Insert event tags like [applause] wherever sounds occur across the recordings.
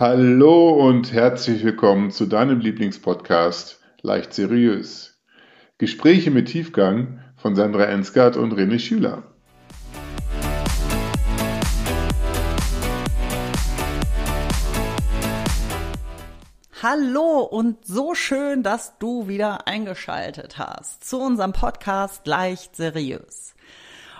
Hallo und herzlich willkommen zu deinem Lieblingspodcast Leicht Seriös. Gespräche mit Tiefgang von Sandra Ensgard und René Schüler. Hallo und so schön, dass du wieder eingeschaltet hast zu unserem Podcast Leicht Seriös.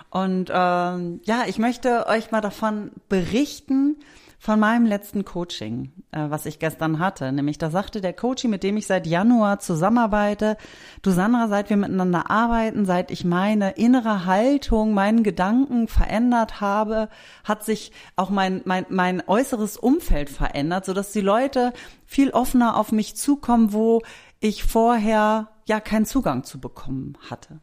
Und ähm, ja, ich möchte euch mal davon berichten, von meinem letzten Coaching, äh, was ich gestern hatte. Nämlich da sagte der Coach, mit dem ich seit Januar zusammenarbeite, du Sandra, seit wir miteinander arbeiten, seit ich meine innere Haltung, meinen Gedanken verändert habe, hat sich auch mein, mein, mein äußeres Umfeld verändert, sodass die Leute viel offener auf mich zukommen, wo ich vorher ja keinen Zugang zu bekommen hatte.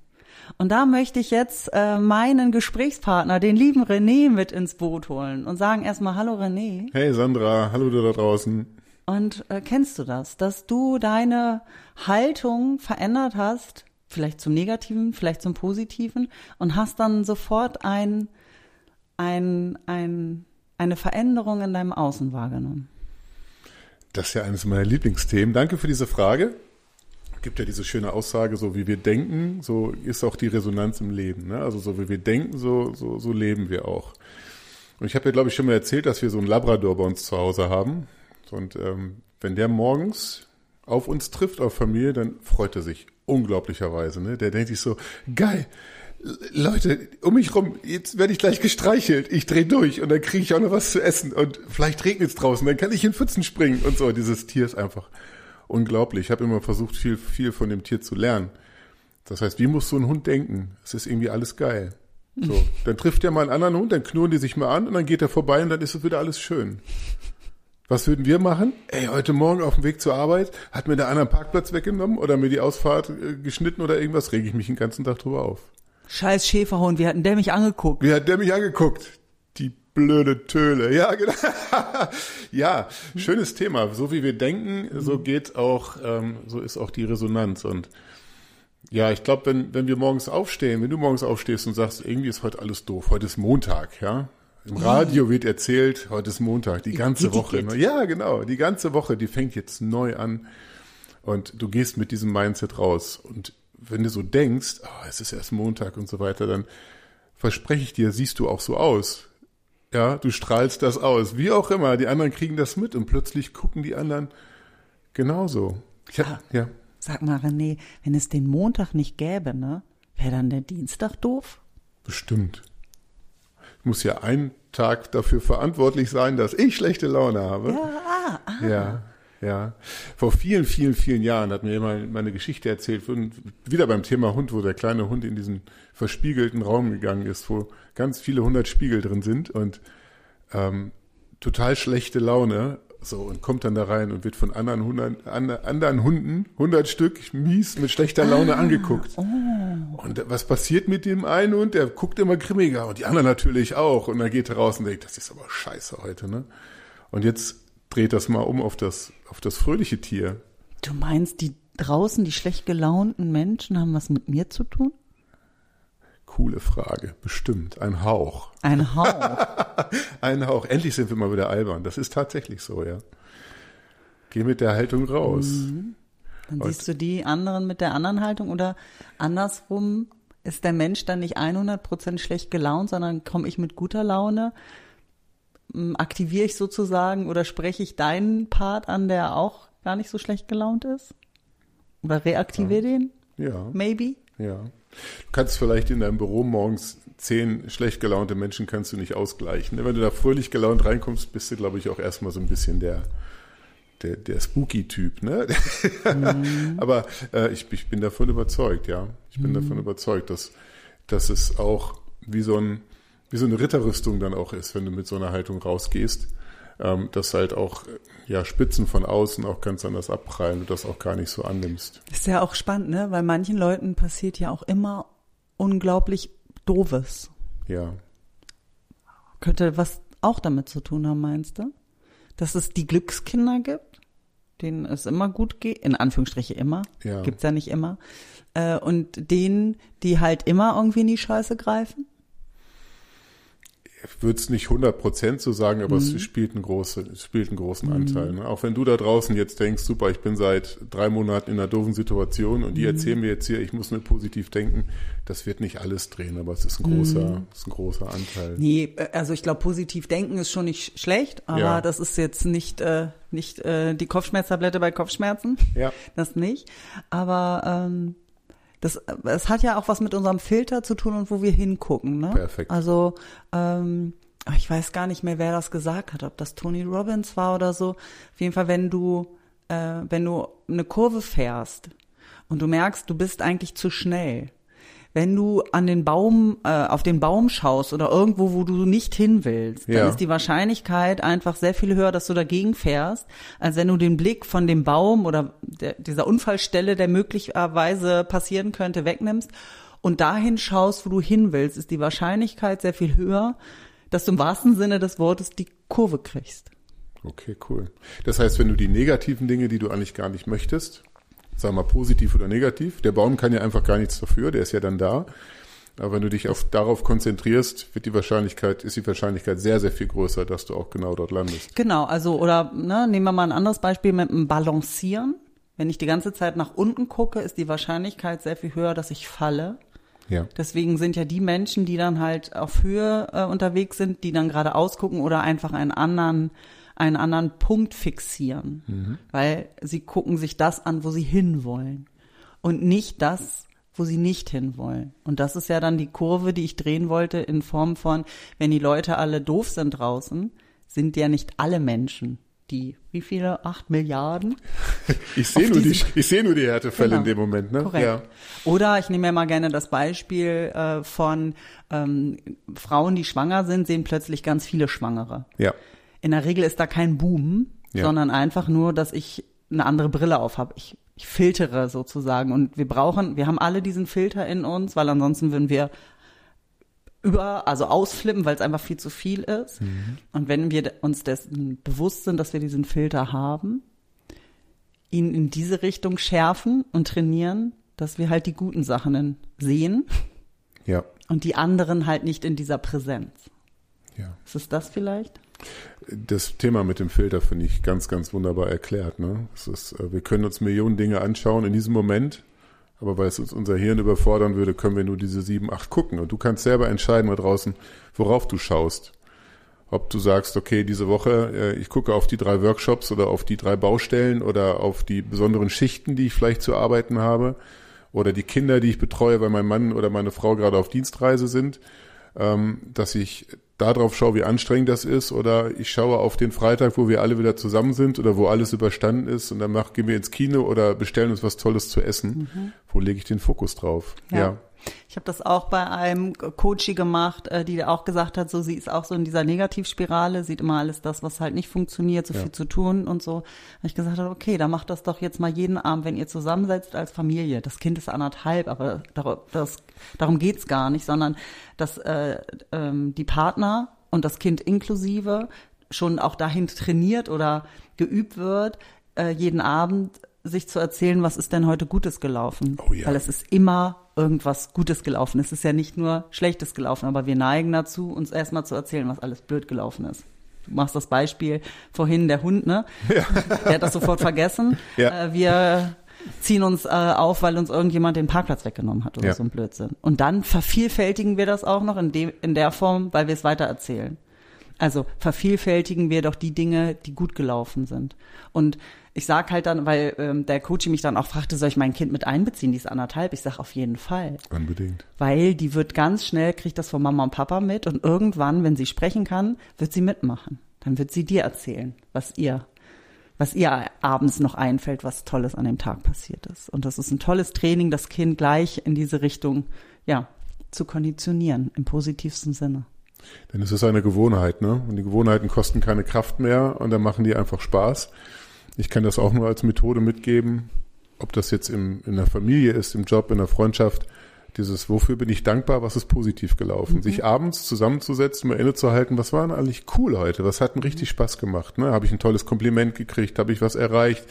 Und da möchte ich jetzt äh, meinen Gesprächspartner, den lieben René, mit ins Boot holen und sagen erstmal Hallo René. Hey Sandra, hallo du da draußen. Und äh, kennst du das, dass du deine Haltung verändert hast, vielleicht zum Negativen, vielleicht zum Positiven und hast dann sofort ein, ein, ein, eine Veränderung in deinem Außen wahrgenommen? Das ist ja eines meiner Lieblingsthemen. Danke für diese Frage gibt ja diese schöne Aussage, so wie wir denken, so ist auch die Resonanz im Leben. Ne? Also so wie wir denken, so, so, so leben wir auch. Und ich habe ja, glaube ich, schon mal erzählt, dass wir so einen Labrador bei uns zu Hause haben. Und ähm, wenn der morgens auf uns trifft, auf Familie, dann freut er sich unglaublicherweise. Ne? Der denkt sich so, geil, Leute, um mich rum, jetzt werde ich gleich gestreichelt, ich drehe durch und dann kriege ich auch noch was zu essen und vielleicht regnet es draußen, dann kann ich in Pfützen springen und so. Dieses Tier ist einfach unglaublich. Ich habe immer versucht, viel, viel von dem Tier zu lernen. Das heißt, wie muss so ein Hund denken? Es ist irgendwie alles geil. So, [laughs] dann trifft er mal einen anderen Hund, dann knurren die sich mal an und dann geht er vorbei und dann ist es wieder alles schön. Was würden wir machen? Ey, heute Morgen auf dem Weg zur Arbeit hat mir der einen Parkplatz weggenommen oder mir die Ausfahrt äh, geschnitten oder irgendwas, rege ich mich den ganzen Tag drüber auf. Scheiß Schäferhund, wie hat denn der mich angeguckt? Wie hat der mich angeguckt? Blöde Töle. Ja, genau. [laughs] ja, schönes Thema. So wie wir denken, so geht auch, ähm, so ist auch die Resonanz. Und ja, ich glaube, wenn, wenn wir morgens aufstehen, wenn du morgens aufstehst und sagst, irgendwie ist heute alles doof, heute ist Montag, ja. Im Radio wird erzählt, heute ist Montag, die ganze Woche. Ja, genau, die ganze Woche, die fängt jetzt neu an. Und du gehst mit diesem Mindset raus. Und wenn du so denkst, oh, es ist erst Montag und so weiter, dann verspreche ich dir, siehst du auch so aus. Ja, du strahlst das aus. Wie auch immer, die anderen kriegen das mit und plötzlich gucken die anderen genauso. Ja, ah, ja. Sag mal, René, wenn es den Montag nicht gäbe, ne, wäre dann der Dienstag doof? Bestimmt. Ich muss ja einen Tag dafür verantwortlich sein, dass ich schlechte Laune habe. Ja, ah, ah. ja. Ja, vor vielen, vielen, vielen Jahren hat mir jemand meine Geschichte erzählt, wieder beim Thema Hund, wo der kleine Hund in diesen verspiegelten Raum gegangen ist, wo ganz viele hundert Spiegel drin sind und ähm, total schlechte Laune, so und kommt dann da rein und wird von anderen, hundert, anderen Hunden, hundert Stück, mies mit schlechter Laune ah, angeguckt. Oh. Und was passiert mit dem einen Hund? Der guckt immer grimmiger und die anderen natürlich auch. Und dann geht er raus und denkt, das ist aber scheiße heute, ne? Und jetzt dreht das mal um auf das, auf das fröhliche Tier. Du meinst, die draußen, die schlecht gelaunten Menschen haben was mit mir zu tun? Coole Frage, bestimmt. Ein Hauch. Ein [laughs] Hauch. Ein Hauch. Endlich sind wir mal wieder albern. Das ist tatsächlich so, ja. Geh mit der Haltung raus. Mhm. Dann Und siehst du die anderen mit der anderen Haltung oder andersrum ist der Mensch dann nicht 100% schlecht gelaunt, sondern komme ich mit guter Laune aktiviere ich sozusagen oder spreche ich deinen Part an, der auch gar nicht so schlecht gelaunt ist? Oder reaktiviere ja. den? Ja. Maybe? Ja. Du kannst vielleicht in deinem Büro morgens zehn schlecht gelaunte Menschen kannst du nicht ausgleichen. Wenn du da fröhlich gelaunt reinkommst, bist du, glaube ich, auch erstmal so ein bisschen der, der, der Spooky-Typ, ne? Mhm. [laughs] Aber äh, ich, ich bin davon überzeugt, ja. Ich bin mhm. davon überzeugt, dass, dass es auch wie so ein, wie so eine Ritterrüstung dann auch ist, wenn du mit so einer Haltung rausgehst, ähm, dass halt auch ja Spitzen von außen auch ganz anders abprallen und das auch gar nicht so annimmst. Ist ja auch spannend, ne? Weil manchen Leuten passiert ja auch immer unglaublich Doofes. Ja. Könnte was auch damit zu tun haben, meinst du? Dass es die Glückskinder gibt, denen es immer gut geht, in Anführungsstriche immer, ja. gibt's ja nicht immer, äh, und denen, die halt immer irgendwie in die Scheiße greifen? Ich würde es nicht 100 Prozent so sagen, aber mhm. es spielt einen, große, spielt einen großen mhm. Anteil. Ne? Auch wenn du da draußen jetzt denkst, super, ich bin seit drei Monaten in einer doofen Situation und die mhm. erzählen mir jetzt hier, ich muss nur positiv denken, das wird nicht alles drehen, aber es ist ein großer, mhm. ist ein großer Anteil. Nee, also ich glaube, positiv denken ist schon nicht schlecht, aber ja. das ist jetzt nicht, äh, nicht äh, die Kopfschmerztablette bei Kopfschmerzen. Ja. Das nicht. Aber ähm, das, es hat ja auch was mit unserem Filter zu tun und wo wir hingucken. Ne? Perfekt. Also ähm, ich weiß gar nicht mehr, wer das gesagt hat, ob das Tony Robbins war oder so. Auf jeden Fall, wenn du, äh, wenn du eine Kurve fährst und du merkst, du bist eigentlich zu schnell, wenn du an den Baum, äh, auf den Baum schaust oder irgendwo, wo du nicht hin willst, ja. dann ist die Wahrscheinlichkeit einfach sehr viel höher, dass du dagegen fährst, als wenn du den Blick von dem Baum oder der, dieser Unfallstelle, der möglicherweise passieren könnte, wegnimmst und dahin schaust, wo du hin willst, ist die Wahrscheinlichkeit sehr viel höher, dass du im wahrsten Sinne des Wortes die Kurve kriegst. Okay, cool. Das heißt, wenn du die negativen Dinge, die du eigentlich gar nicht möchtest, sagen wir mal positiv oder negativ. Der Baum kann ja einfach gar nichts dafür, der ist ja dann da. Aber wenn du dich auf, darauf konzentrierst, wird die Wahrscheinlichkeit, ist die Wahrscheinlichkeit sehr, sehr viel größer, dass du auch genau dort landest. Genau, also oder ne, nehmen wir mal ein anderes Beispiel mit dem Balancieren. Wenn ich die ganze Zeit nach unten gucke, ist die Wahrscheinlichkeit sehr viel höher, dass ich falle. Ja. Deswegen sind ja die Menschen, die dann halt auf Höhe äh, unterwegs sind, die dann gerade ausgucken oder einfach einen anderen einen anderen Punkt fixieren, mhm. weil sie gucken sich das an, wo sie hinwollen und nicht das, wo sie nicht hinwollen. Und das ist ja dann die Kurve, die ich drehen wollte in Form von, wenn die Leute alle doof sind draußen, sind ja nicht alle Menschen die, wie viele? Acht Milliarden? [laughs] Ich sehe nur, die, ich sehe nur die Härtefälle genau. in dem Moment, ne? Korrekt. Ja. Oder ich nehme ja mal gerne das Beispiel äh, von ähm, Frauen, die schwanger sind, sehen plötzlich ganz viele Schwangere. Ja in der Regel ist da kein Boom, ja. sondern einfach nur, dass ich eine andere Brille auf habe. Ich, ich filtere sozusagen und wir brauchen, wir haben alle diesen Filter in uns, weil ansonsten würden wir über, also ausflippen, weil es einfach viel zu viel ist. Mhm. Und wenn wir uns dessen bewusst sind, dass wir diesen Filter haben, ihn in diese Richtung schärfen und trainieren, dass wir halt die guten Sachen sehen. Ja. Und die anderen halt nicht in dieser Präsenz. Ja. Ist es das vielleicht? Das Thema mit dem Filter finde ich ganz, ganz wunderbar erklärt. Ne? Ist, äh, wir können uns Millionen Dinge anschauen in diesem Moment, aber weil es uns unser Hirn überfordern würde, können wir nur diese sieben, acht gucken. Und du kannst selber entscheiden mal draußen, worauf du schaust. Ob du sagst, okay, diese Woche, äh, ich gucke auf die drei Workshops oder auf die drei Baustellen oder auf die besonderen Schichten, die ich vielleicht zu arbeiten habe oder die Kinder, die ich betreue, weil mein Mann oder meine Frau gerade auf Dienstreise sind, ähm, dass ich darauf schaue, wie anstrengend das ist, oder ich schaue auf den Freitag, wo wir alle wieder zusammen sind oder wo alles überstanden ist und dann mach, gehen wir ins Kino oder bestellen uns was Tolles zu essen. Mhm. Wo lege ich den Fokus drauf? ja. ja. Ich habe das auch bei einem Coachie gemacht, äh, die auch gesagt hat, so sie ist auch so in dieser Negativspirale, sieht immer alles das, was halt nicht funktioniert, so ja. viel zu tun und so. Habe ich gesagt habe, okay, dann macht das doch jetzt mal jeden Abend, wenn ihr zusammensetzt als Familie. Das Kind ist anderthalb, aber das, darum geht's gar nicht, sondern dass äh, ähm, die Partner und das Kind inklusive schon auch dahin trainiert oder geübt wird, äh, jeden Abend sich zu erzählen, was ist denn heute Gutes gelaufen. Oh ja. Weil es ist immer irgendwas Gutes gelaufen. Es ist ja nicht nur Schlechtes gelaufen, aber wir neigen dazu, uns erstmal zu erzählen, was alles blöd gelaufen ist. Du machst das Beispiel vorhin, der Hund, ne? Ja. Der hat das sofort vergessen. [laughs] Ja. Äh, wir ziehen uns äh, auf, weil uns irgendjemand den Parkplatz weggenommen hat oder ja. so ein Blödsinn. Und dann vervielfältigen wir das auch noch in, dem, in der Form, weil wir es weiter erzählen. Also vervielfältigen wir doch die Dinge, die gut gelaufen sind. Und ich sag halt dann, weil ähm, der Coach mich dann auch fragte, soll ich mein Kind mit einbeziehen, die ist anderthalb? Ich sag auf jeden Fall. Unbedingt. Weil die wird ganz schnell, kriegt das von Mama und Papa mit und irgendwann, wenn sie sprechen kann, wird sie mitmachen. Dann wird sie dir erzählen, was ihr was ihr abends noch einfällt, was Tolles an dem Tag passiert ist. Und das ist ein tolles Training, das Kind gleich in diese Richtung, ja, zu konditionieren, im positivsten Sinne. Denn es ist eine Gewohnheit, ne? Und die Gewohnheiten kosten keine Kraft mehr und dann machen die einfach Spaß. Ich kann das auch nur als Methode mitgeben, ob das jetzt im, in der Familie ist, im Job, in der Freundschaft. Dieses, wofür bin ich dankbar, was ist positiv gelaufen? Mhm. Sich abends zusammenzusetzen, mal innezuhalten, was war denn eigentlich cool heute? Was hat denn richtig Spaß gemacht? Ne? Habe ich ein tolles Kompliment gekriegt? Habe ich was erreicht?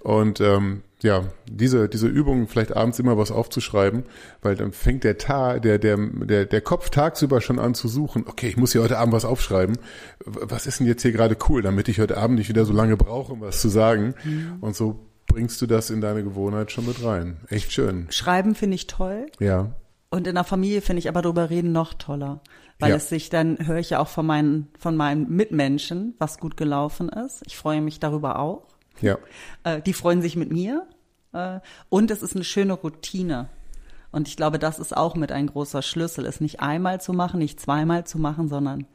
Und ähm, ja, diese, diese Übung, vielleicht abends immer was aufzuschreiben, weil dann fängt der Tag, der, der, der, der Kopf tagsüber schon an zu suchen, okay, ich muss hier heute Abend was aufschreiben. Was ist denn jetzt hier gerade cool, damit ich heute Abend nicht wieder so lange brauche, um was zu sagen? Mhm. Und so bringst du das in deine Gewohnheit schon mit rein. Echt schön. Schreiben finde ich toll. Ja. Und in der Familie finde ich aber drüber reden noch toller. Weil ja. es sich dann höre ich ja auch von meinen, von meinen Mitmenschen, was gut gelaufen ist. Ich freue mich darüber auch. Ja. Äh, die freuen sich mit mir. Äh, und es ist eine schöne Routine. Und ich glaube, das ist auch mit ein großer Schlüssel, es nicht einmal zu machen, nicht zweimal zu machen, sondern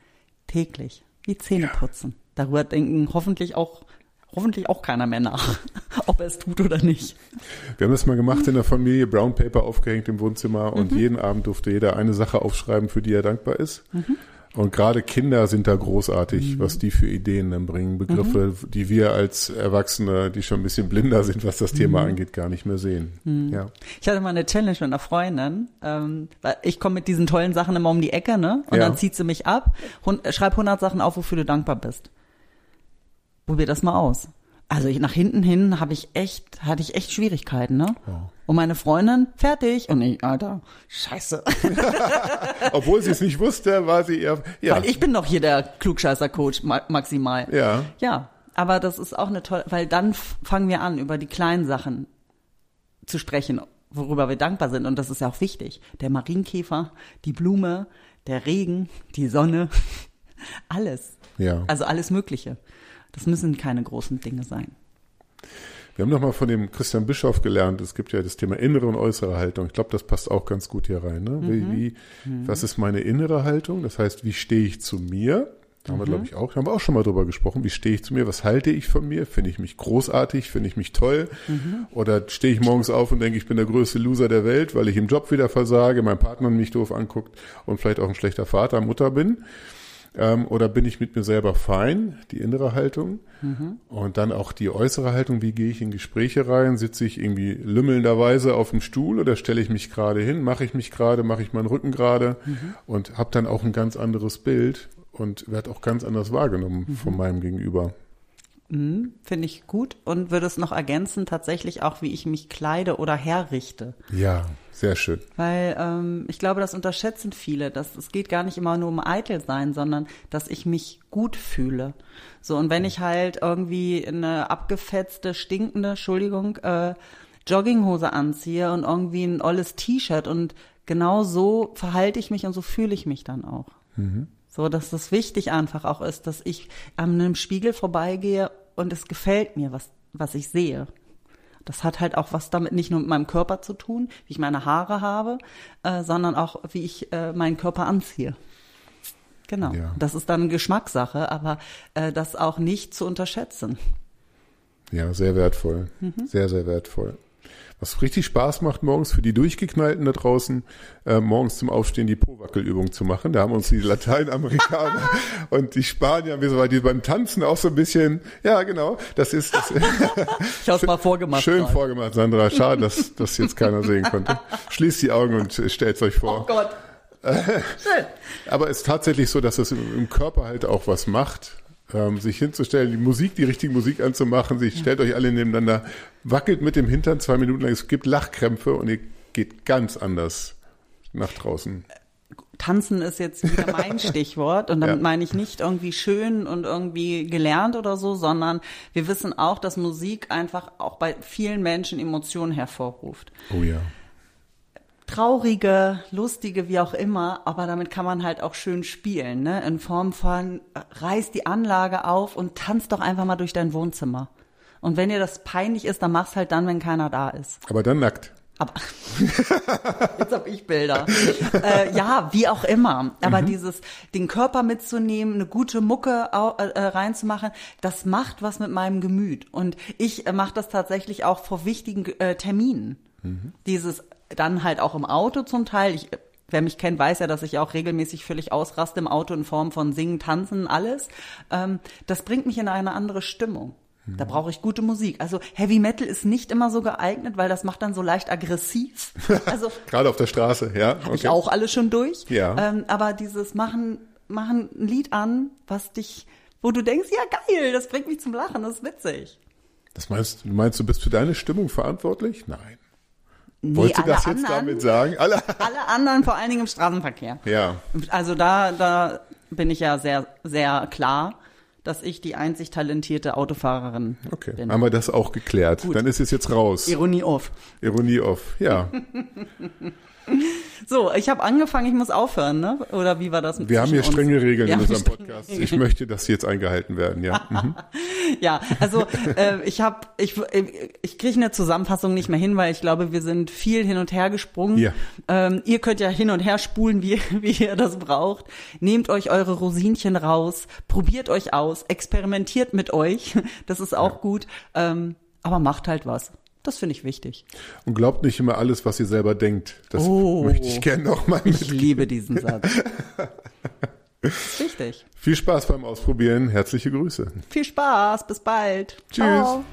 täglich, wie Zähne putzen. Ja. Darüber denken hoffentlich auch hoffentlich auch keiner mehr nach, [laughs] ob er es tut oder nicht. Wir haben das mal gemacht in der Familie, Brown Paper aufgehängt im Wohnzimmer und mhm. jeden Abend durfte jeder eine Sache aufschreiben, für die er dankbar ist. Mhm. Und gerade Kinder sind da großartig, mhm. was die für Ideen dann bringen. Begriffe, mhm. die wir als Erwachsene, die schon ein bisschen blinder sind, was das Thema mhm. angeht, gar nicht mehr sehen. Mhm. Ja. Ich hatte mal eine Challenge mit einer Freundin. Ähm, ich komme mit diesen tollen Sachen immer um die Ecke, ne? Und ja. dann zieht sie mich ab. Hund, schreib 100 Sachen auf, wofür du dankbar bist. Probier das mal aus. Also ich, nach hinten hin habe ich echt, hatte ich echt Schwierigkeiten, ne? Ja. Und meine Freundin, fertig. Und ich, Alter, scheiße. [laughs] Obwohl sie es nicht wusste, war sie eher, ja. Weil ich bin doch hier der Klugscheißer-Coach maximal. Ja. Ja. Aber das ist auch eine tolle, weil dann fangen wir an, über die kleinen Sachen zu sprechen, worüber wir dankbar sind. Und das ist ja auch wichtig. Der Marienkäfer, die Blume, der Regen, die Sonne, [laughs] alles. Ja. Also alles Mögliche. Das müssen keine großen Dinge sein. Wir haben nochmal von dem Christian Bischof gelernt, es gibt ja das Thema innere und äußere Haltung. Ich glaube, das passt auch ganz gut hier rein. Ne? Wie, mhm. wie mhm. Was ist meine innere Haltung? Das heißt, wie stehe ich zu mir? Da haben wir, glaube mhm. ich, auch, haben wir auch schon mal drüber gesprochen. Wie stehe ich zu mir? Was halte ich von mir? Finde ich mich großartig? Finde ich mich toll? Mhm. Oder stehe ich morgens auf und denke, ich bin der größte Loser der Welt, weil ich im Job wieder versage, mein Partner mich doof anguckt und vielleicht auch ein schlechter Vater, Mutter bin? Ähm, oder bin ich mit mir selber fein, die innere Haltung? Mhm. Und dann auch die äußere Haltung, wie gehe ich in Gespräche rein? Sitze ich irgendwie lümmelnderweise auf dem Stuhl oder stelle ich mich gerade hin? Mache ich mich gerade? Mache ich meinen Rücken gerade? Mhm. Und habe dann auch ein ganz anderes Bild und werde auch ganz anders wahrgenommen mhm. von meinem Gegenüber. Mhm, Finde ich gut und würde es noch ergänzen, tatsächlich auch, wie ich mich kleide oder herrichte. Ja, sehr schön. Weil ähm, ich glaube, das unterschätzen viele. Dass, es geht gar nicht immer nur um eitel sein, sondern dass ich mich gut fühle. So, und wenn ich halt irgendwie eine abgefetzte, stinkende, Entschuldigung, äh, Jogginghose anziehe und irgendwie ein olles T-Shirt und genau so verhalte ich mich und so fühle ich mich dann auch. Mhm. So, dass das wichtig einfach auch ist, dass ich an einem Spiegel vorbeigehe und es gefällt mir, was, was ich sehe. Das hat halt auch was damit nicht nur mit meinem Körper zu tun, wie ich meine Haare habe, äh, sondern auch, wie ich äh, meinen Körper anziehe. Genau. Ja. Das ist dann Geschmackssache, aber äh, das auch nicht zu unterschätzen. Ja, sehr wertvoll. Mhm. Sehr, sehr wertvoll. Was richtig Spaß macht morgens für die Durchgeknallten da draußen, äh, morgens zum Aufstehen die Po-Wackelübung zu machen. Da haben uns die Lateinamerikaner [laughs] und die Spanier, wie so die beim Tanzen auch so ein bisschen, ja genau, das ist das, [laughs] Ich habe mal vorgemacht. Schön gerade. vorgemacht, Sandra. Schade, dass das jetzt keiner sehen konnte. Schließt die Augen und stellt euch vor. Oh Gott. [laughs] Schön. Aber es ist tatsächlich so, dass es im Körper halt auch was macht ähm, sich hinzustellen, die Musik, die richtige Musik anzumachen, sich, stellt euch alle nebeneinander, wackelt mit dem Hintern zwei Minuten lang, es gibt Lachkrämpfe und ihr geht ganz anders nach draußen. Tanzen ist jetzt wieder mein [laughs] Stichwort und damit ja. meine ich nicht irgendwie schön und irgendwie gelernt oder so, sondern wir wissen auch, dass Musik einfach auch bei vielen Menschen Emotionen hervorruft. Oh ja traurige, lustige, wie auch immer, aber damit kann man halt auch schön spielen, ne? In Form von reiß die Anlage auf und tanz doch einfach mal durch dein Wohnzimmer. Und wenn dir das peinlich ist, dann mach's halt dann, wenn keiner da ist. Aber dann nackt. Aber [laughs] jetzt habe ich Bilder. äh, ja, wie auch immer. Aber mhm. dieses, den Körper mitzunehmen, eine gute Mucke äh, reinzumachen, das macht was mit meinem Gemüt. Und ich äh, mache das tatsächlich auch vor wichtigen äh, Terminen. Mhm. Dieses dann halt auch im Auto zum Teil. Ich, wer mich kennt, weiß ja, dass ich auch regelmäßig völlig ausraste im Auto in Form von Singen, Tanzen, alles. Ähm, das bringt mich in eine andere Stimmung. Da brauche ich gute Musik. Also Heavy Metal ist nicht immer so geeignet, weil das macht dann so leicht aggressiv. [laughs] Also gerade auf der Straße, ja. Habe okay. ich auch alles schon durch. Ja. Ähm, aber dieses machen machen ein Lied an, was dich, wo du denkst, ja geil, das bringt mich zum Lachen, das ist witzig. Das meinst du, meinst du, bist für deine Stimmung verantwortlich? Nein. Nee, Wolltest du das jetzt anderen, damit sagen? Alle, [laughs] Alle anderen, vor allen Dingen im Straßenverkehr. ja. Also da, da bin ich ja sehr, sehr klar, dass ich die einzig talentierte Autofahrerin Okay, bin. haben wir das auch geklärt. Dann ist es jetzt raus. Ironie off. Ironie off. Ja, [laughs] So, ich habe angefangen, ich muss aufhören, ne? Oder wie war das? wir haben hier zwischen uns? strenge Regeln in unserem strenge Podcast. Ich möchte, dass sie jetzt eingehalten werden. Ja. Mhm. [laughs] Ja, also äh, ich habe, ich, ich kriege eine Zusammenfassung nicht mehr hin, weil ich glaube, wir sind viel hin und her gesprungen. Ja. Ähm, ihr könnt ja hin und her spulen, wie, [laughs] wie ihr das braucht. Nehmt euch eure Rosinchen raus, probiert euch aus, experimentiert mit euch. Das ist auch gut. Ähm, aber macht halt was. Das finde ich wichtig. Und glaubt nicht immer alles, was ihr selber denkt. Das Oh. möchte ich gerne noch mal Ich liebe diesen Satz. [laughs] Ist Wichtig. Viel Spaß beim Ausprobieren. Herzliche Grüße. Viel Spaß, bis bald. Tschüss. Ciao.